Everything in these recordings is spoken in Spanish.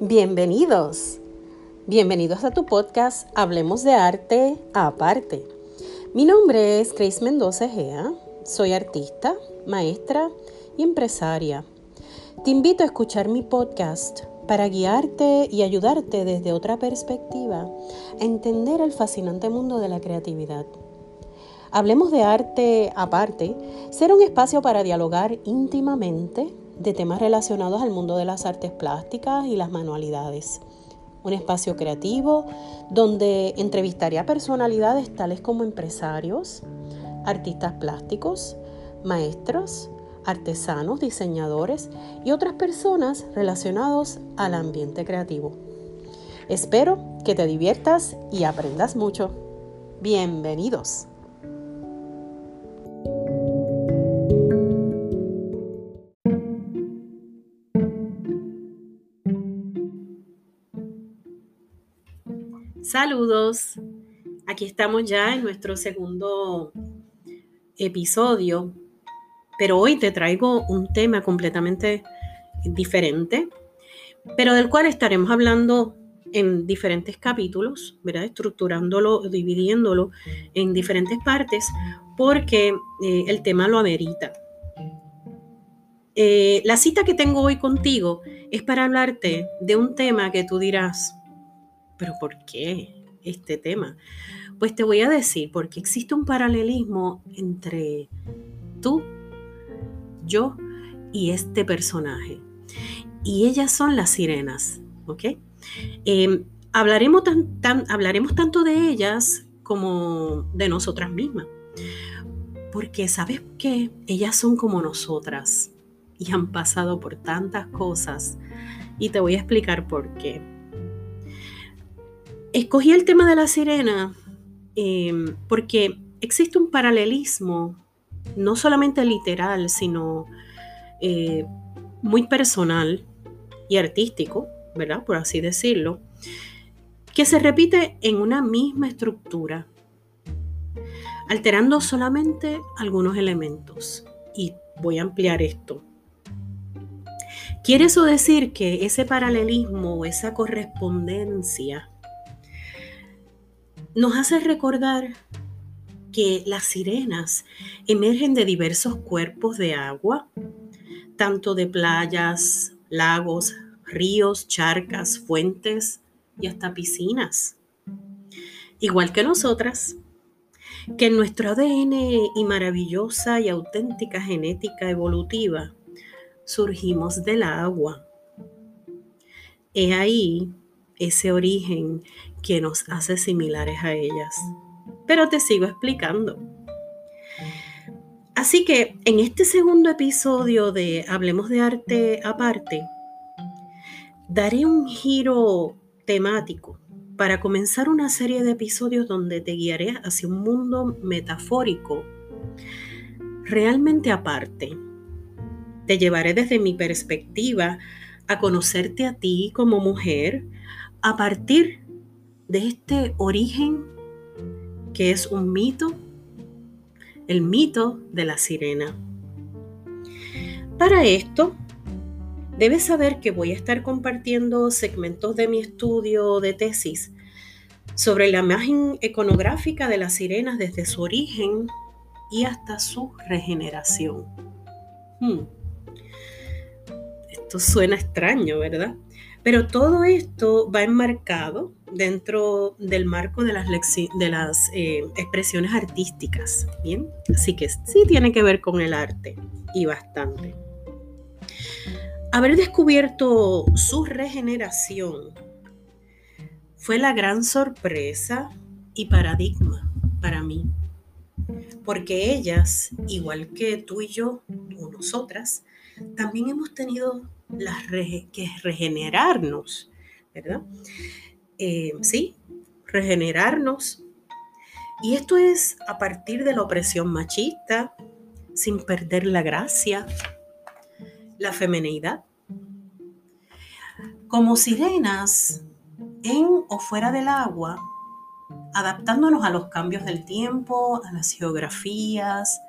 Bienvenidos. Bienvenidos a tu podcast Hablemos de Arte Aparte. Mi nombre es Grace Mendoza Gea. Soy artista, maestra y empresaria. Te invito a escuchar mi podcast para guiarte y ayudarte desde otra perspectiva a entender el fascinante mundo de la creatividad. Hablemos de arte aparte, será un espacio para dialogar íntimamente de temas relacionados al mundo de las artes plásticas y las manualidades. Un espacio creativo donde entrevistaré a personalidades tales como empresarios, artistas plásticos, maestros, artesanos, diseñadores y otras personas relacionados al ambiente creativo. Espero que te diviertas y aprendas mucho. Bienvenidos. Saludos. Aquí estamos ya en nuestro segundo episodio, pero hoy te traigo un tema completamente diferente, pero del cual estaremos hablando en diferentes capítulos, ¿verdad? Estructurándolo, dividiéndolo en diferentes partes, porque eh, el tema lo amerita. Eh, la cita que tengo hoy contigo es para hablarte de un tema que tú dirás, pero ¿por qué este tema? Pues te voy a decir, porque existe un paralelismo entre tú, yo y este personaje. Y ellas son las sirenas, ¿ok? Em, hablaremos, tan, hablaremos tanto de ellas como de nosotras mismas. Porque sabes que ellas son como nosotras y han pasado por tantas cosas. Y te voy a explicar por qué. Escogí el tema de la sirena em, porque existe un paralelismo, no solamente literal, sino eh, muy personal y artístico, ¿verdad? Por así decirlo, que se repite en una misma estructura, alterando solamente algunos elementos. Y voy a ampliar esto. ¿Quiere eso decir que ese paralelismo o esa correspondencia nos hace recordar que las sirenas emergen de diversos cuerpos de agua, tanto de playas, lagos, ríos, charcas, fuentes y hasta piscinas. Igual que nosotras, que en nuestro ADN y maravillosa y auténtica genética evolutiva surgimos del agua. He ahí ese origen que nos hace similares a ellas. Pero te sigo explicando. Así que en este segundo episodio de Hablemos de Arte aparte, daré un giro temático para comenzar una serie de episodios donde te guiaré hacia un mundo metafórico realmente aparte. Te llevaré desde mi perspectiva a conocerte a ti como mujer a partir de este origen que es un mito, el mito de la sirena. Para esto, debes saber que voy a estar compartiendo segmentos de mi estudio de tesis sobre la imagen iconográfica de las sirenas desde su origen y hasta su regeneración. Hmm. Esto suena extraño, ¿verdad? Pero todo esto va enmarcado dentro del marco de las, de las eh, expresiones artísticas, ¿bien? Así que sí tiene que ver con el arte y bastante. Haber descubierto su regeneración fue la gran sorpresa y paradigma para mí, porque ellas, igual que tú y yo, o nosotras, también hemos tenido las que regenerarnos, ¿verdad? Eh, sí, regenerarnos. Y esto es a partir de la opresión machista, sin perder la gracia, la femenidad. Como sirenas, en o fuera del agua, adaptándonos a los cambios del tiempo, a las geografías,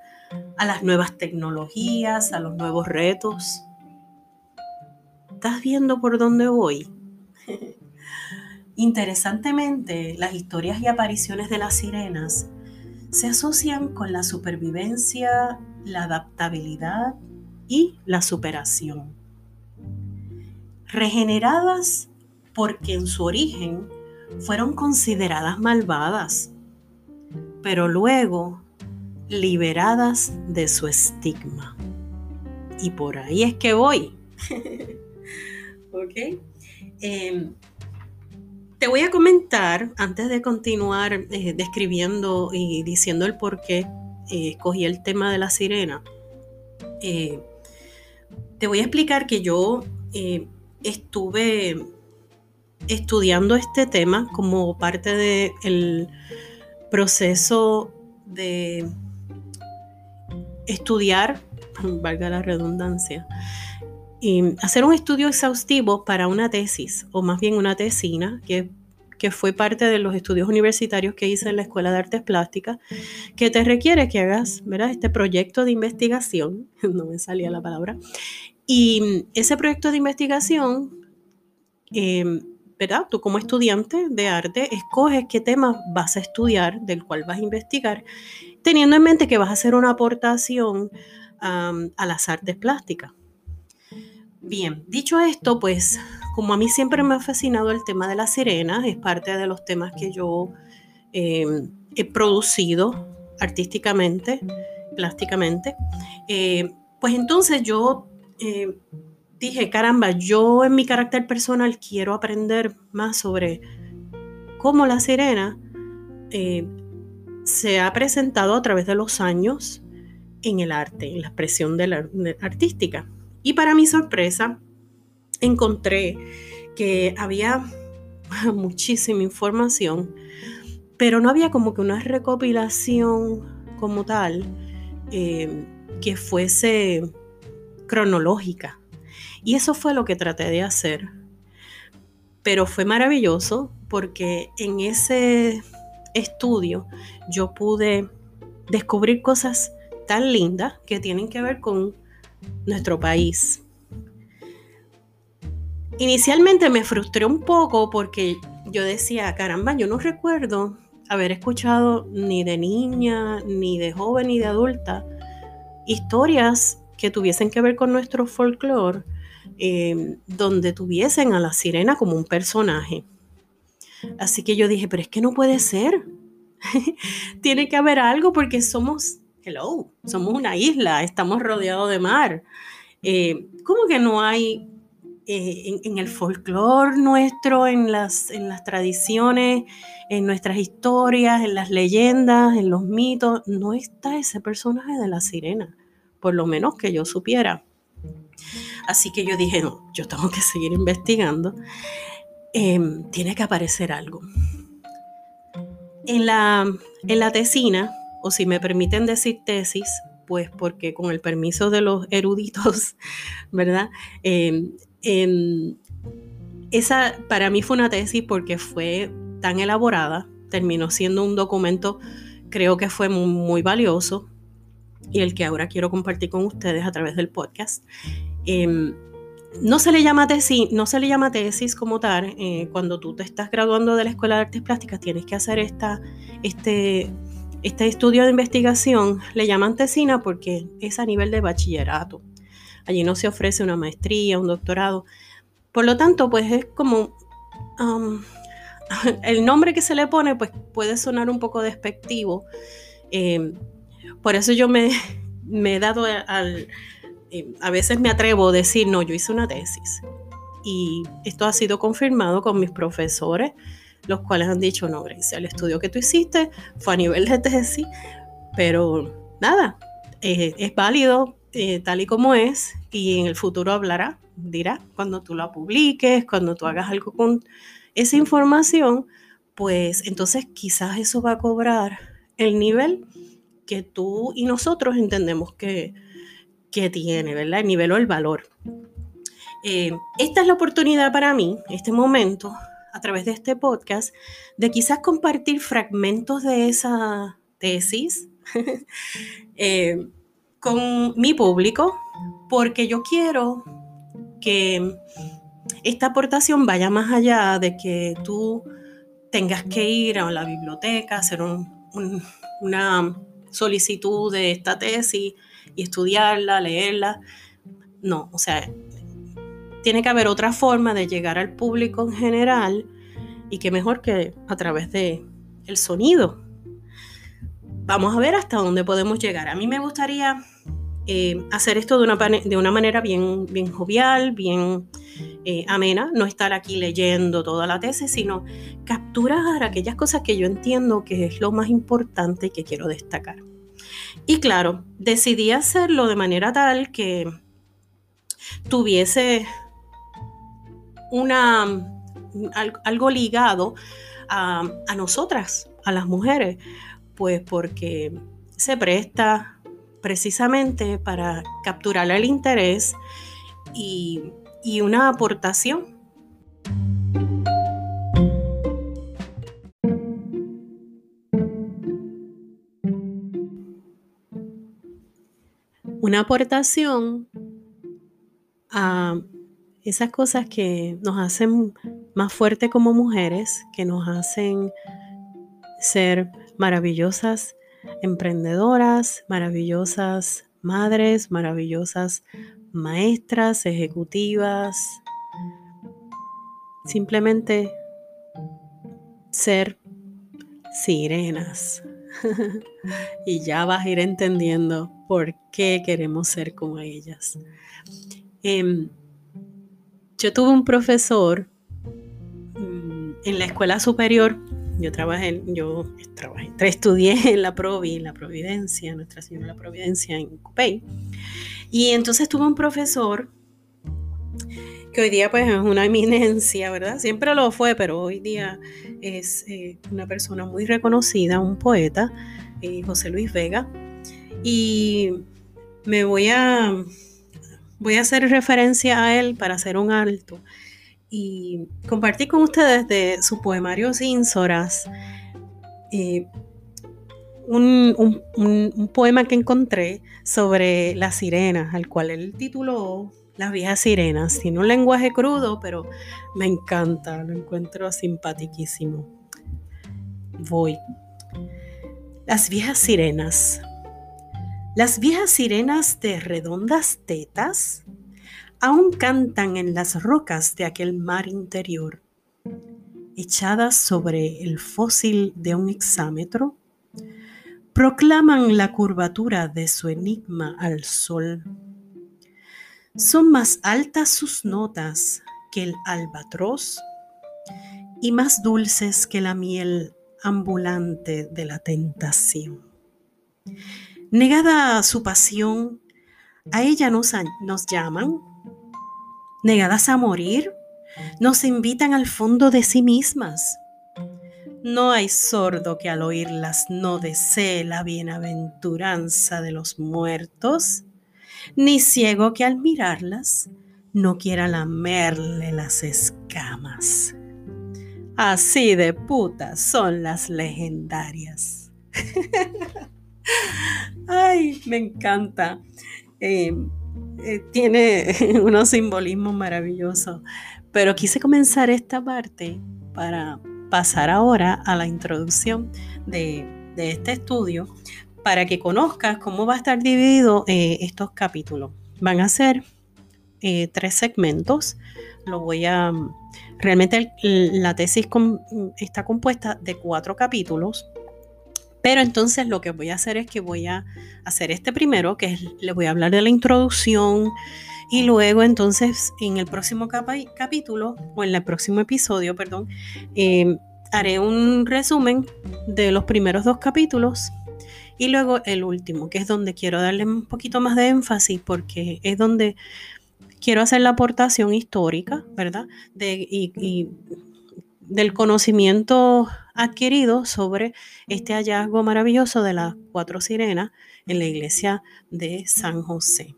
a las nuevas tecnologías, a los nuevos retos. ¿Estás viendo por dónde voy? Interesantemente, las historias y apariciones de las sirenas se asocian con la supervivencia, la adaptabilidad y la superación. Regeneradas porque en su origen fueron consideradas malvadas, pero luego liberadas de su estigma. Y por ahí es que voy. ¿Ok? Em, te voy a comentar, antes de continuar eh, describiendo y diciendo el por qué eh, escogí el tema de la sirena, eh, te voy a explicar que yo estuve estudiando este tema como parte del proceso de estudiar, valga la redundancia, hacer un estudio exhaustivo para una tesis, o más bien una tesina, que, que fue parte de los estudios universitarios que hice en la Escuela de Artes Plásticas, que te requiere que hagas ¿verdad? este proyecto de investigación, no me salía la palabra, y ese proyecto de investigación, eh, ¿verdad? Tú como estudiante de arte escoges qué tema vas a estudiar, del cual vas a investigar, teniendo en mente que vas a hacer una aportación a las artes plásticas. Bien, dicho esto, pues como a mí siempre me ha fascinado el tema de las sirenas, es parte de los temas que yo em, he producido artísticamente, plásticamente, eh, pues entonces yo eh, dije, caramba, yo en mi carácter personal quiero aprender más sobre cómo la sirena eh, se ha presentado a través de los años en el arte, en la expresión de la, artística. Y para mi sorpresa, encontré que había muchísima información, pero no había como que una recopilación como tal eh, que fuese cronológica. Y eso fue lo que traté de hacer. Pero fue maravilloso porque en ese estudio yo pude descubrir cosas tan lindas que tienen que ver con nuestro país. Inicialmente me frustré un poco porque yo decía, caramba, yo no recuerdo haber escuchado ni de niña, ni de joven, ni de adulta historias que tuviesen que ver con nuestro folclore, eh, donde tuviesen a la sirena como un personaje. Así que yo dije, pero es que no puede ser. Tiene que haber algo porque somos hello, somos una isla, estamos rodeados de mar. Eh, ¿Cómo que no hay eh, en, el folclore nuestro, en las, en las tradiciones, en nuestras historias, en las leyendas, en los mitos, no está ese personaje de la sirena? Por lo menos que yo supiera. Así que yo dije, no, yo tengo que seguir investigando. Em, tiene que aparecer algo. En la, en la tesina o si me permiten decir tesis, pues porque con el permiso de los eruditos, ¿verdad? Em, em, esa para mí fue una tesis porque fue tan elaborada, terminó siendo un documento, creo que fue muy, valioso y el que ahora quiero compartir con ustedes a través del podcast. Em, no se le llama tesis, no se le llama tesis como tal. Eh, cuando tú te estás graduando de la Escuela de Artes Plásticas, tienes que hacer esta, este, este estudio de investigación le llaman tesina porque es a nivel de bachillerato. Allí no se ofrece una maestría, un doctorado. Por lo tanto, pues es como um, el nombre que se le pone, pues puede sonar un poco despectivo. Em, por eso yo me, he dado al, em, a veces me atrevo a decir, no, yo hice una tesis. Y esto ha sido confirmado con mis profesores los cuales han dicho, no, Grace, el estudio que tú hiciste fue a nivel de tesis, pero nada, eh, es válido eh, tal y como es y en el futuro hablará, dirá, cuando tú la publiques, cuando tú hagas algo con esa información, pues entonces quizás eso va a cobrar el nivel que tú y nosotros entendemos que, que tiene, ¿verdad? El nivel o el valor. Eh, esta es la oportunidad para mí, este momento, a través de este podcast de quizás compartir fragmentos de esa tesis eh, con mi público, porque yo quiero que esta aportación vaya más allá de que tú tengas que ir a la biblioteca, hacer una solicitud de esta tesis y estudiarla, leerla. No, o sea, tiene que haber otra forma de llegar al público en general y que mejor que a través de el sonido. Vamos a ver hasta dónde podemos llegar. A mí me gustaría eh, hacer esto de una, de una, manera bien, bien jovial, bien eh, amena, no estar aquí leyendo toda la tesis, sino capturar aquellas cosas que yo entiendo que es lo más importante y que quiero destacar. Y claro, decidí hacerlo de manera tal que tuviese una, algo ligado a, nosotras, a las mujeres, pues porque se presta precisamente para capturar el interés y, y una aportación. Una aportación a esas cosas que nos hacen más fuertes como mujeres, que nos hacen ser maravillosas emprendedoras, maravillosas madres, maravillosas maestras, ejecutivas, simplemente ser sirenas. y ya vas a ir entendiendo por qué queremos ser como ellas. Em, yo tuve un profesor mm, en la escuela superior. Yo trabajé, yo trabajé, estudié en la Provi, en la Providencia, Nuestra Señora de la Providencia en Cupey. Y entonces tuve un profesor que hoy día pues es una eminencia, ¿verdad? Siempre lo fue, pero hoy día es eh, una persona muy reconocida, un poeta, eh, José Luis Vega. Y me voy a voy a hacer referencia a él para hacer un alto y compartir con ustedes de su poemario Cínsoras eh, un, poema que encontré sobre las sirenas, al cual él tituló Las viejas sirenas. Tiene un lenguaje crudo, pero me encanta, lo encuentro simpaticísimo. Voy. Las viejas sirenas. Las viejas sirenas de redondas tetas aún cantan en las rocas de aquel mar interior, echadas sobre el fósil de un exámetro, proclaman la curvatura de su enigma al sol. Son más altas sus notas que el albatros y más dulces que la miel ambulante de la tentación. Negada su pasión, a ella nos, nos llaman, negadas a morir, nos invitan al fondo de sí mismas. No hay sordo que al oírlas no desee la bienaventuranza de los muertos, ni ciego que al mirarlas no quiera lamerle las escamas. Así de putas son las legendarias. Ay, me encanta. Eh, eh, tiene unos simbolismos maravillosos. Pero quise comenzar esta parte para pasar ahora a la introducción de, este estudio para que conozcas cómo va a estar dividido eh, estos capítulos. Van a ser tres segmentos. Lo voy a. Realmente la tesis está compuesta de cuatro capítulos pero entonces lo que voy a hacer es que voy a hacer este primero, que es, le voy a hablar de la introducción y luego entonces en el próximo capítulo o en el próximo episodio, perdón, eh, haré un resumen de los primeros dos capítulos y luego el último, que es donde quiero darle un poquito más de énfasis porque es donde quiero hacer la aportación histórica, ¿verdad? De, y del conocimiento adquirido sobre este hallazgo maravilloso de las cuatro sirenas en la iglesia de San José.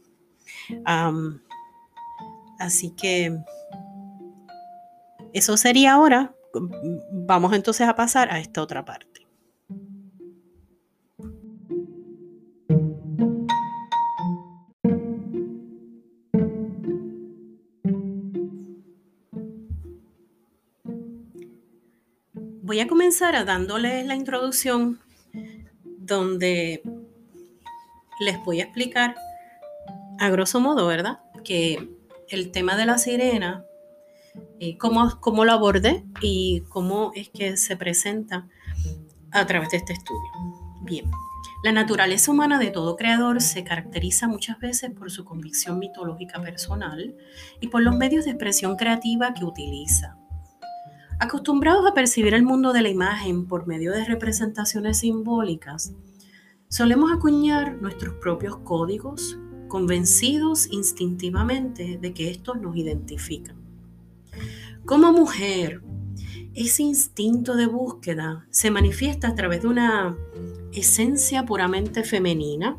así que eso sería ahora. Vamos entonces a pasar a esta otra parte. Voy a comenzar a dándoles la introducción donde les voy a explicar a grosso modo, ¿verdad? Que el tema de la sirena, eh, cómo, cómo lo abordé y cómo es que se presenta a través de este estudio. Bien, la naturaleza humana de todo creador se caracteriza muchas veces por su convicción mitológica personal y por los medios de expresión creativa que utiliza. Acostumbrados a percibir el mundo de la imagen por medio de representaciones simbólicas, solemos acuñar nuestros propios códigos, convencidos instintivamente de que estos nos identifican. Como mujer, ese instinto de búsqueda se manifiesta a través de una esencia puramente femenina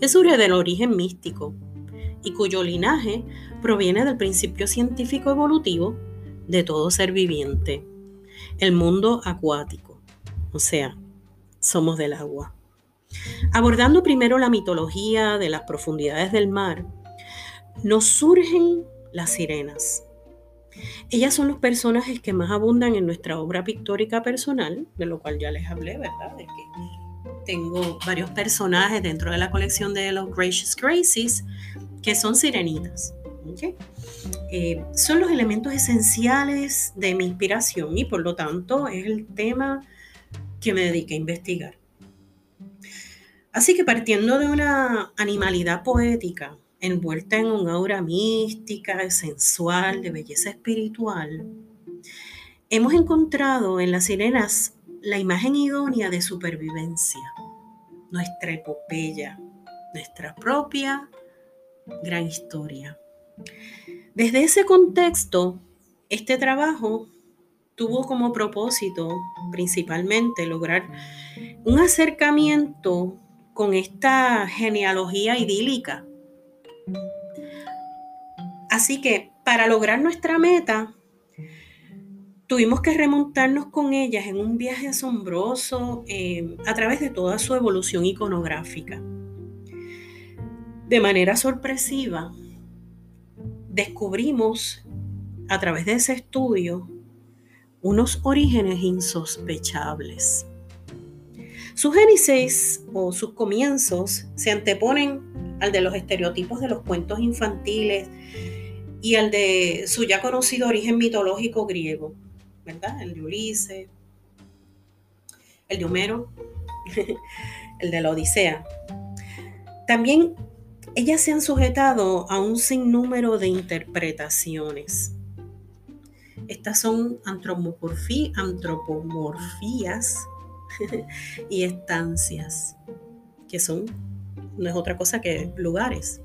que surge del origen místico y cuyo linaje proviene del principio científico evolutivo de todo ser viviente, el mundo acuático, o sea, somos del agua. Abordando primero la mitología de las profundidades del mar, nos surgen las sirenas. Ellas son los personajes que más abundan en nuestra obra pictórica personal, de lo cual ya les hablé, ¿verdad? De que tengo varios personajes dentro de la colección de los Gracious Graces que son sirenitas. Eh, son los elementos esenciales de mi inspiración y por lo tanto es el tema que me dediqué a investigar. Así que partiendo de una animalidad poética, envuelta en un aura mística, sensual, de belleza espiritual, hemos encontrado en las sirenas la imagen idónea de supervivencia, nuestra epopeya, nuestra propia gran historia. Desde ese contexto, este trabajo tuvo como propósito principalmente lograr un acercamiento con esta genealogía idílica. Así que para lograr nuestra meta, tuvimos que remontarnos con ellas en un viaje asombroso eh, a través de toda su evolución iconográfica. De manera sorpresiva, descubrimos a través de ese estudio unos orígenes insospechables. Su génesis o sus comienzos se anteponen al de los estereotipos de los cuentos infantiles y al de su ya conocido origen mitológico griego, ¿verdad? El de Ulises, el de Homero, el de la Odisea. También ellas se han sujetado a un sinnúmero de interpretaciones. Estas son antropomorfías y estancias, que son, no es otra cosa que lugares.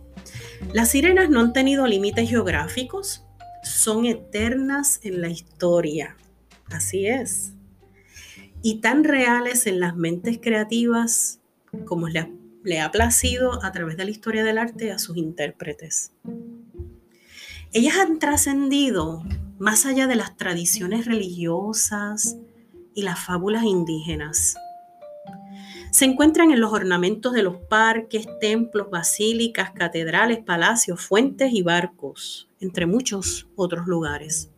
Las sirenas no han tenido límites geográficos, son eternas en la historia. Así es. Y tan reales en las mentes creativas como le le ha placido a través de la historia del arte a sus intérpretes. Ellas han trascendido más allá de las tradiciones religiosas y las fábulas indígenas. Se encuentran en los ornamentos de los parques, templos, basílicas, catedrales, palacios, fuentes y barcos, entre muchos otros lugares.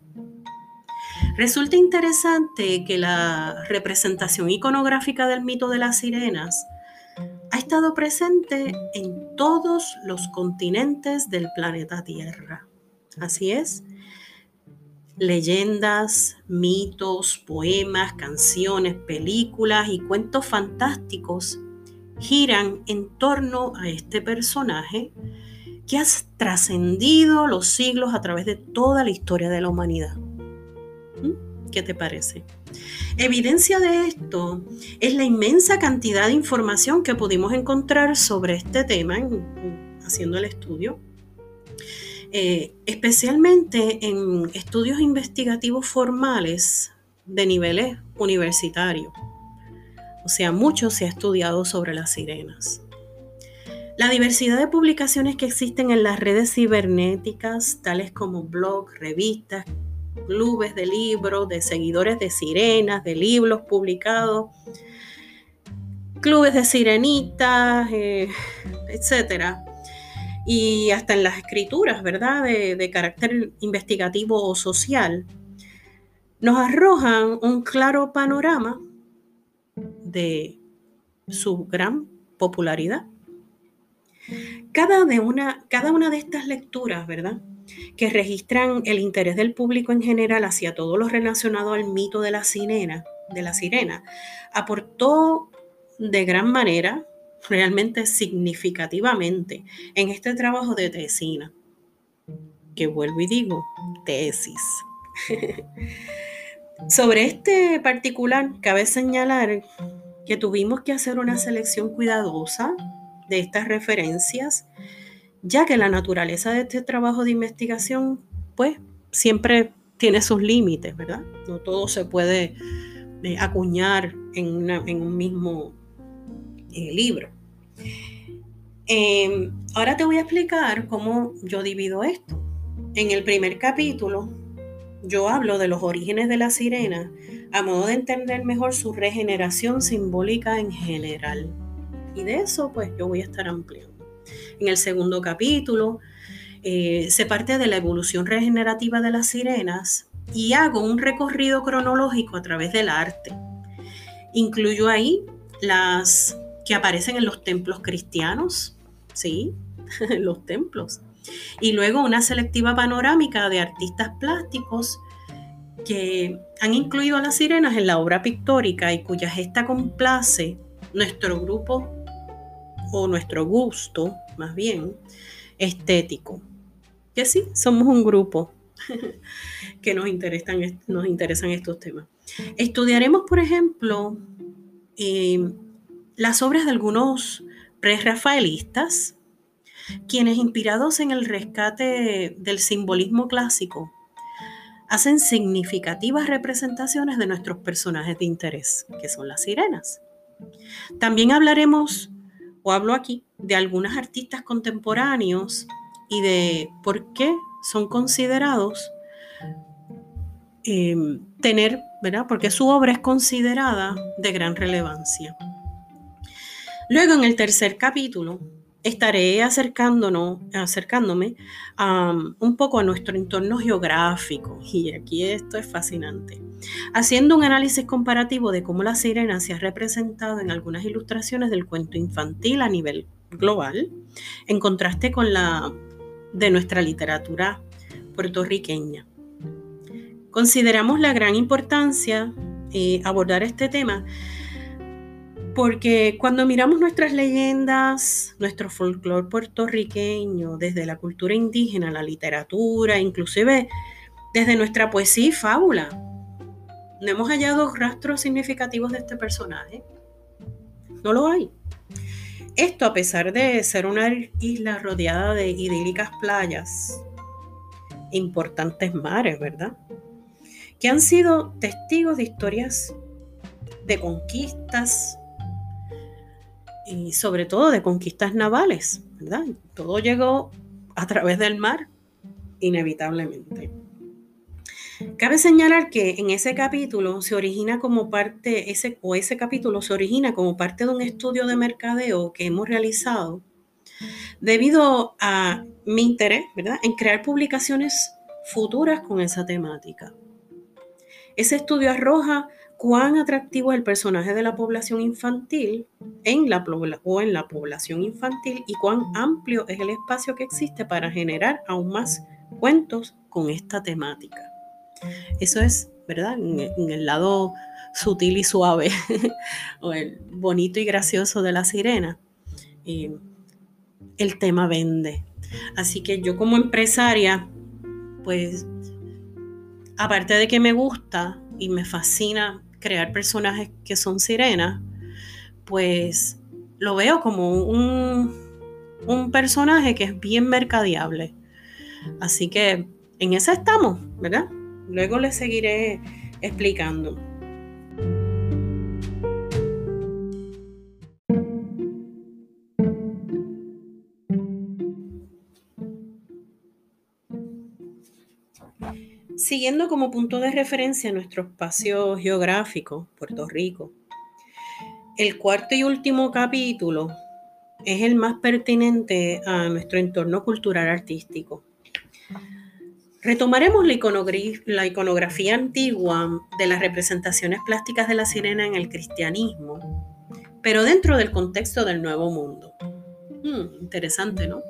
Resulta interesante que la representación iconográfica del mito de las sirenas ha estado presente en todos los continentes del planeta Tierra. Así es. Leyendas, mitos, poemas, canciones, películas y cuentos fantásticos giran en torno a este personaje que ha trascendido los siglos a través de toda la historia de la humanidad. ¿Qué te parece? Evidencia de esto es la inmensa cantidad de información que pudimos encontrar sobre este tema haciendo el estudio, eh, especialmente en estudios investigativos formales de niveles universitarios. O sea, mucho se ha estudiado sobre las sirenas. La diversidad de publicaciones que existen en las redes cibernéticas, tales como blogs, revistas, clubes de libros, de seguidores de sirenas, de libros publicados, clubes de sirenitas, eh, etcétera. Y hasta en las escrituras, ¿verdad? De, de carácter investigativo o social. nos arrojan un claro panorama de su gran popularidad. Cada, de una, cada una de estas lecturas, ¿verdad? Que registran el interés del público en general hacia todo lo relacionado al mito de la sirena, de la sirena, aportó de gran manera, realmente significativamente, en este trabajo de tesina, que vuelvo y digo, tesis. Sobre este particular, cabe señalar que tuvimos que hacer una selección cuidadosa de estas referencias, ya que la naturaleza de este trabajo de investigación, pues, siempre tiene sus límites, ¿verdad? No todo se puede eh, acuñar en, un mismo eh, libro. Em, ahora te voy a explicar cómo yo divido esto. En el primer capítulo, yo hablo de los orígenes de la sirena a modo de entender mejor su regeneración simbólica en general. Y de eso pues yo voy a estar ampliando. En el segundo capítulo eh, se parte de la evolución regenerativa de las sirenas y hago un recorrido cronológico a través del arte. Incluyo ahí las que aparecen en los templos cristianos, ¿sí? los templos y luego una selectiva panorámica de artistas plásticos que han incluido a las sirenas en la obra pictórica y cuya gesta complace nuestro grupo o nuestro gusto, más bien, estético. Que sí, somos un grupo que nos interesan, nos interesan estos temas. Estudiaremos, por ejemplo, eh, las obras de algunos pre-rafaelistas quienes inspirados en el rescate del simbolismo clásico hacen significativas representaciones de nuestros personajes de interés, que son las sirenas. También hablaremos, o hablo aquí, de algunos artistas contemporáneos y de por qué son considerados em, tener, ¿verdad? Porque su obra es considerada de gran relevancia. Luego, en el tercer capítulo, estaré acercándonos, acercándome un poco a nuestro entorno geográfico. Y aquí esto es fascinante. Haciendo un análisis comparativo de cómo la sirena se ha representado en algunas ilustraciones del cuento infantil a nivel global, en contraste con la de nuestra literatura puertorriqueña. Consideramos la gran importancia eh, abordar este tema porque cuando miramos nuestras leyendas, nuestro folclore puertorriqueño, desde la cultura indígena, la literatura, inclusive desde nuestra poesía y fábula, no hemos hallado rastros significativos de este personaje. No lo hay. Esto a pesar de ser una isla rodeada de idílicas playas, importantes mares, ¿verdad? Que han sido testigos de historias de conquistas, y sobre todo de conquistas navales, ¿verdad? Todo llegó a través del mar, inevitablemente. Cabe señalar que en ese capítulo se origina como parte, ese, o ese capítulo se origina como parte de un estudio de mercadeo que hemos realizado debido a mi interés, ¿verdad?, en crear publicaciones futuras con esa temática. Ese estudio arroja cuán atractivo es el personaje de la población infantil en la, o en la población infantil y cuán amplio es el espacio que existe para generar aún más cuentos con esta temática. Eso es, ¿verdad? En, el lado sutil y suave, o el bonito y gracioso de la sirena. el tema vende. Así que yo como empresaria, pues, aparte de que me gusta y me fascina crear personajes que son sirenas, pues lo veo como un, un personaje que es bien mercadeable. Así que en esa estamos, ¿verdad? Luego les seguiré explicando. Siguiendo como punto de referencia nuestro espacio geográfico, Puerto Rico, el cuarto y último capítulo es el más pertinente a nuestro entorno cultural artístico. Retomaremos la, la, iconografía antigua de las representaciones plásticas de la sirena en el cristianismo, pero dentro del contexto del Nuevo Mundo. Hmm, interesante, ¿no?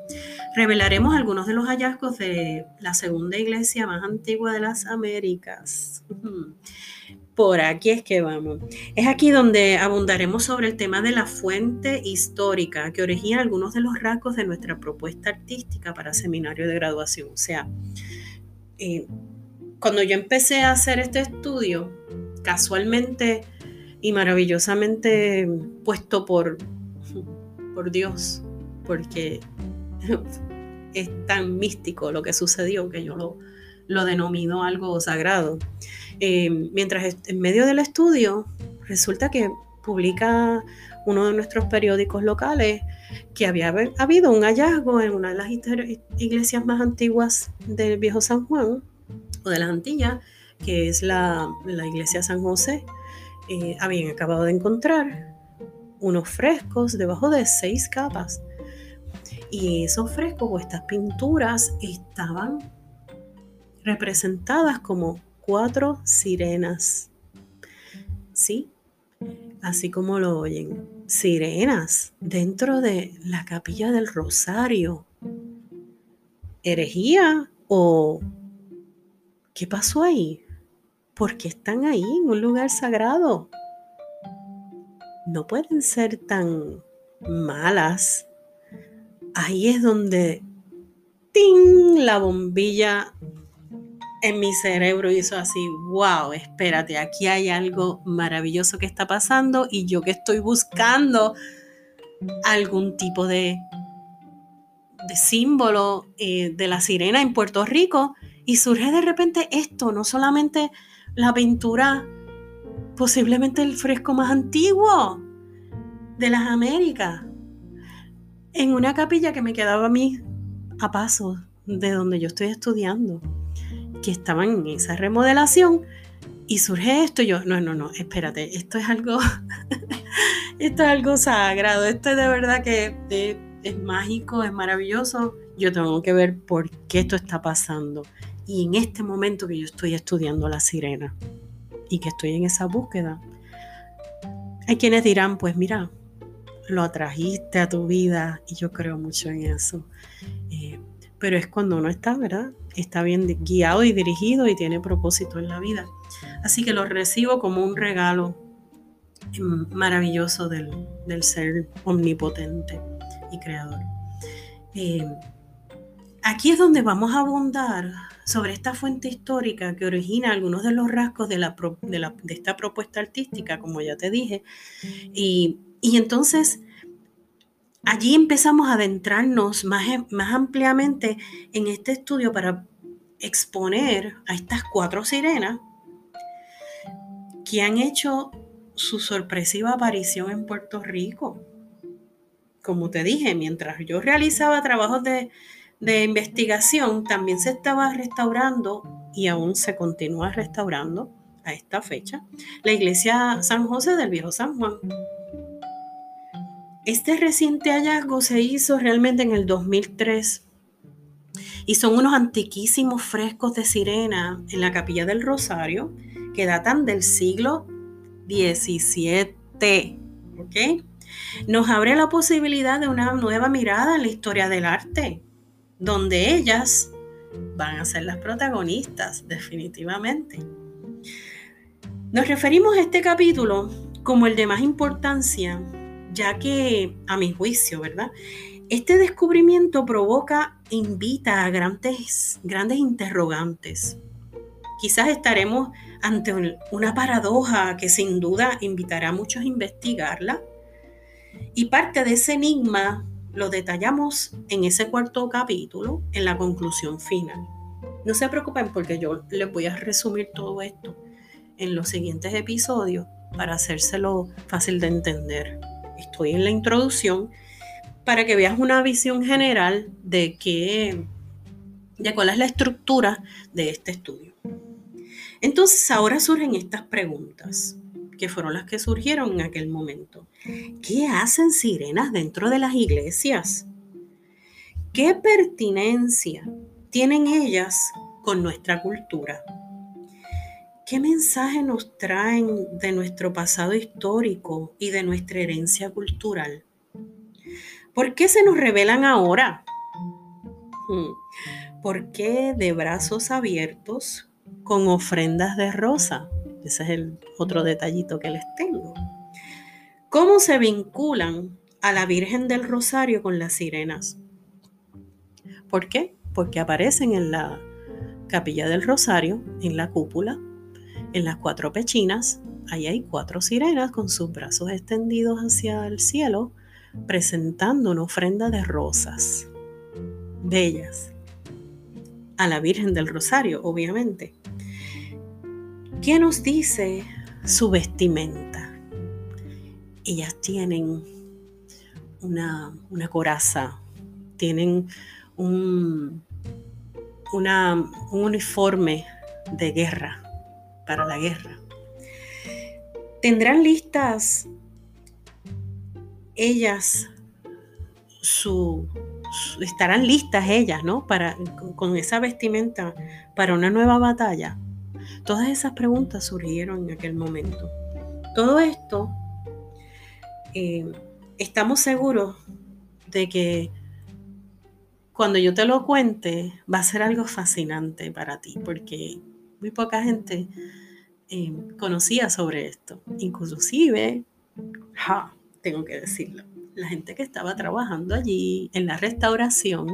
Revelaremos algunos de los hallazgos de la segunda iglesia más antigua de las Américas. Por aquí es que vamos. Es aquí donde abundaremos sobre el tema de la fuente histórica que origina algunos de los rasgos de nuestra propuesta artística para seminario de graduación. O sea, eh, cuando yo empecé a hacer este estudio, casualmente y maravillosamente puesto por, por Dios, porque es tan místico lo que sucedió que yo lo, lo denomino algo sagrado. Eh, mientras en medio del estudio, resulta que publica uno de nuestros periódicos locales que había habido un hallazgo en una de las iglesias más antiguas del viejo San Juan o de las Antillas, que es la, iglesia San José. Eh, habían acabado de encontrar unos frescos debajo de seis capas. Y esos frescos o estas pinturas estaban representadas como cuatro sirenas. ¿Sí? Así como lo oyen, sirenas dentro de la capilla del Rosario. ¿Herejía o qué pasó ahí? ¿Por qué están ahí en un lugar sagrado? No pueden ser tan malas. Ahí es donde ¡ting! la bombilla en mi cerebro hizo así, wow, espérate, aquí hay algo maravilloso que está pasando y yo que estoy buscando algún tipo de, de símbolo eh, de la sirena en Puerto Rico y surge de repente esto, no solamente la pintura, posiblemente el fresco más antiguo de las Américas, en una capilla que me quedaba a mí a paso de donde yo estoy estudiando que estaban en esa remodelación y surge esto, yo, no, no, no, espérate, esto es algo, esto es algo sagrado, esto es de verdad que es, es mágico, es maravilloso, yo tengo que ver por qué esto está pasando. Y en este momento que yo estoy estudiando la sirena y que estoy en esa búsqueda, hay quienes dirán, pues mira, lo atrajiste a tu vida y yo creo mucho en eso. Eh, pero es cuando uno está, ¿verdad? Está bien guiado y dirigido y tiene propósito en la vida. Así que lo recibo como un regalo em, maravilloso del, ser omnipotente y creador. Eh, aquí es donde vamos a abundar sobre esta fuente histórica que origina algunos de los rasgos de, la, de, esta propuesta artística, como ya te dije. Y, y entonces allí empezamos a adentrarnos más, más ampliamente en este estudio para exponer a estas cuatro sirenas que han hecho su sorpresiva aparición en Puerto Rico. Como te dije, mientras yo realizaba trabajos de, de investigación, también se estaba restaurando y aún se continúa restaurando a esta fecha la iglesia San José del Viejo San Juan. Este reciente hallazgo se hizo realmente en el 2003 y son unos antiquísimos frescos de sirena en la capilla del Rosario que datan del siglo XVII. Nos abre la posibilidad de una nueva mirada en la historia del arte, donde ellas van a ser las protagonistas, definitivamente. Nos referimos a este capítulo como el de más importancia ya que, a mi juicio, ¿verdad? Este descubrimiento provoca, invita a grandes, grandes interrogantes. Quizás estaremos ante una paradoja que sin duda invitará a muchos a investigarla. Y parte de ese enigma lo detallamos en ese cuarto capítulo, en la conclusión final. No se preocupen porque yo les voy a resumir todo esto en los siguientes episodios para hacérselo fácil de entender estoy en la introducción, para que veas una visión general de, qué, de cuál es la estructura de este estudio. Entonces ahora surgen estas preguntas, que fueron las que surgieron en aquel momento. ¿Qué hacen sirenas dentro de las iglesias? ¿Qué pertinencia tienen ellas con nuestra cultura. ¿Qué mensaje nos traen de nuestro pasado histórico y de nuestra herencia cultural? ¿Por qué se nos revelan ahora? Hmm. ¿Por qué de brazos abiertos con ofrendas de rosa? Ese es el otro detallito que les tengo. ¿Cómo se vinculan a la Virgen del Rosario con las sirenas? ¿Por qué? Porque aparecen en la capilla del Rosario, en la cúpula, en las cuatro pechinas. Ahí hay cuatro sirenas con sus brazos extendidos hacia el cielo, presentando una ofrenda de rosas bellas a la Virgen del Rosario, obviamente. ¿Qué nos dice su vestimenta? Ellas tienen una, coraza, tienen un, un uniforme de guerra, para la guerra. Tendrán listas ellas estarán listas ellas, ¿no? Para, con esa vestimenta para una nueva batalla. Todas esas preguntas surgieron en aquel momento. Todo esto, eh, estamos seguros de que cuando yo te lo cuente va a ser algo fascinante para ti, porque muy poca gente eh, conocía sobre esto. Inclusive, ja, tengo que decirlo, la gente que estaba trabajando allí en la restauración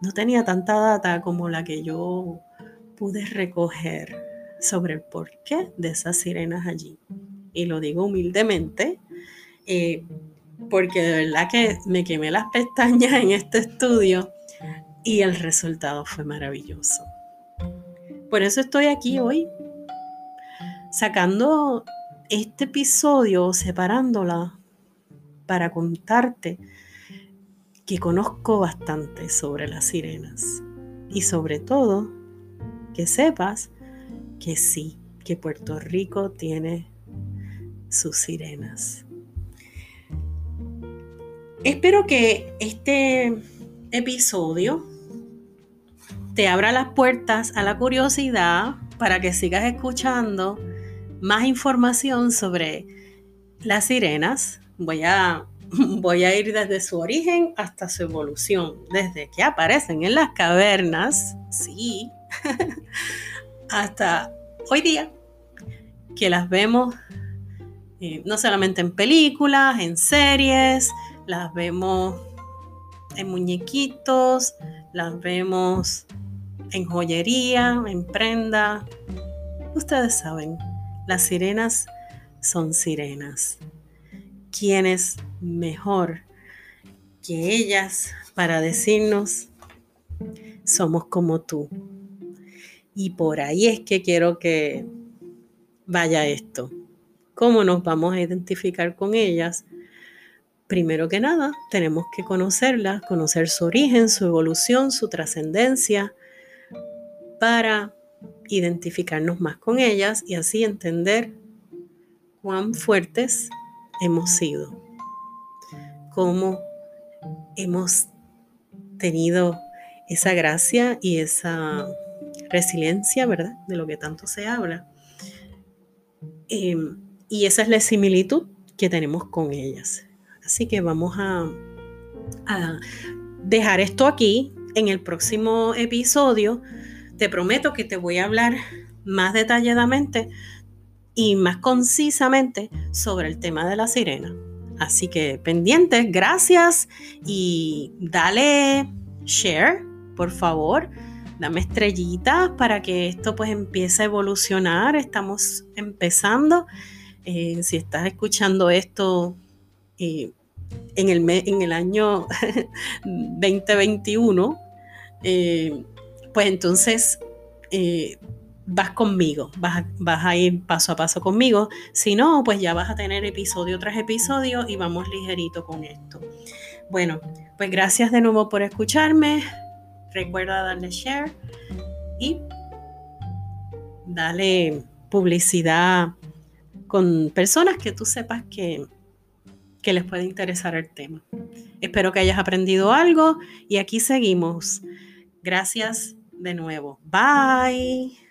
no tenía tanta data como la que yo pude recoger sobre el porqué de esas sirenas allí. Y lo digo humildemente, eh, porque de verdad que me quemé las pestañas en este estudio y el resultado fue maravilloso. Por eso estoy aquí hoy, sacando este episodio, separándola para contarte que conozco bastante sobre las sirenas y sobre todo que sepas que sí, que Puerto Rico tiene sus sirenas. Espero que este episodio te abra las puertas a la curiosidad para que sigas escuchando más información sobre las sirenas. Voy a, voy a ir desde su origen hasta su evolución, desde que aparecen en las cavernas, sí, hasta hoy día, que las vemos eh, no solamente en películas, en series, las vemos en muñequitos, las vemos en joyería, en prenda. Ustedes saben, las sirenas son sirenas. ¿Quién es mejor que ellas para decirnos, somos como tú? Y por ahí es que quiero que vaya esto. ¿Cómo nos vamos a identificar con ellas? Primero que nada, tenemos que conocerlas, conocer su origen, su evolución, su trascendencia, para identificarnos más con ellas y así entender cuán fuertes hemos sido, cómo hemos tenido esa gracia y esa resiliencia, ¿verdad? De lo que tanto se habla. Em, y esa es la similitud que tenemos con ellas. Así que vamos a, dejar esto aquí. En el próximo episodio te prometo que te voy a hablar más detalladamente y más concisamente sobre el tema de la sirena. Así que pendientes, gracias y dale share, por favor. Dame estrellitas para que esto pues empiece a evolucionar. Estamos empezando. Eh, si estás escuchando esto eh, en, el en el año 2021, eh, pues entonces vas conmigo, vas a, ir paso a paso conmigo. Si no, pues ya vas a tener episodio tras episodio y vamos ligerito con esto. Bueno, pues gracias de nuevo por escucharme. Recuerda darle share y dale publicidad con personas que tú sepas que, que les puede interesar el tema. Espero que hayas aprendido algo y aquí seguimos. Gracias de nuevo. Bye.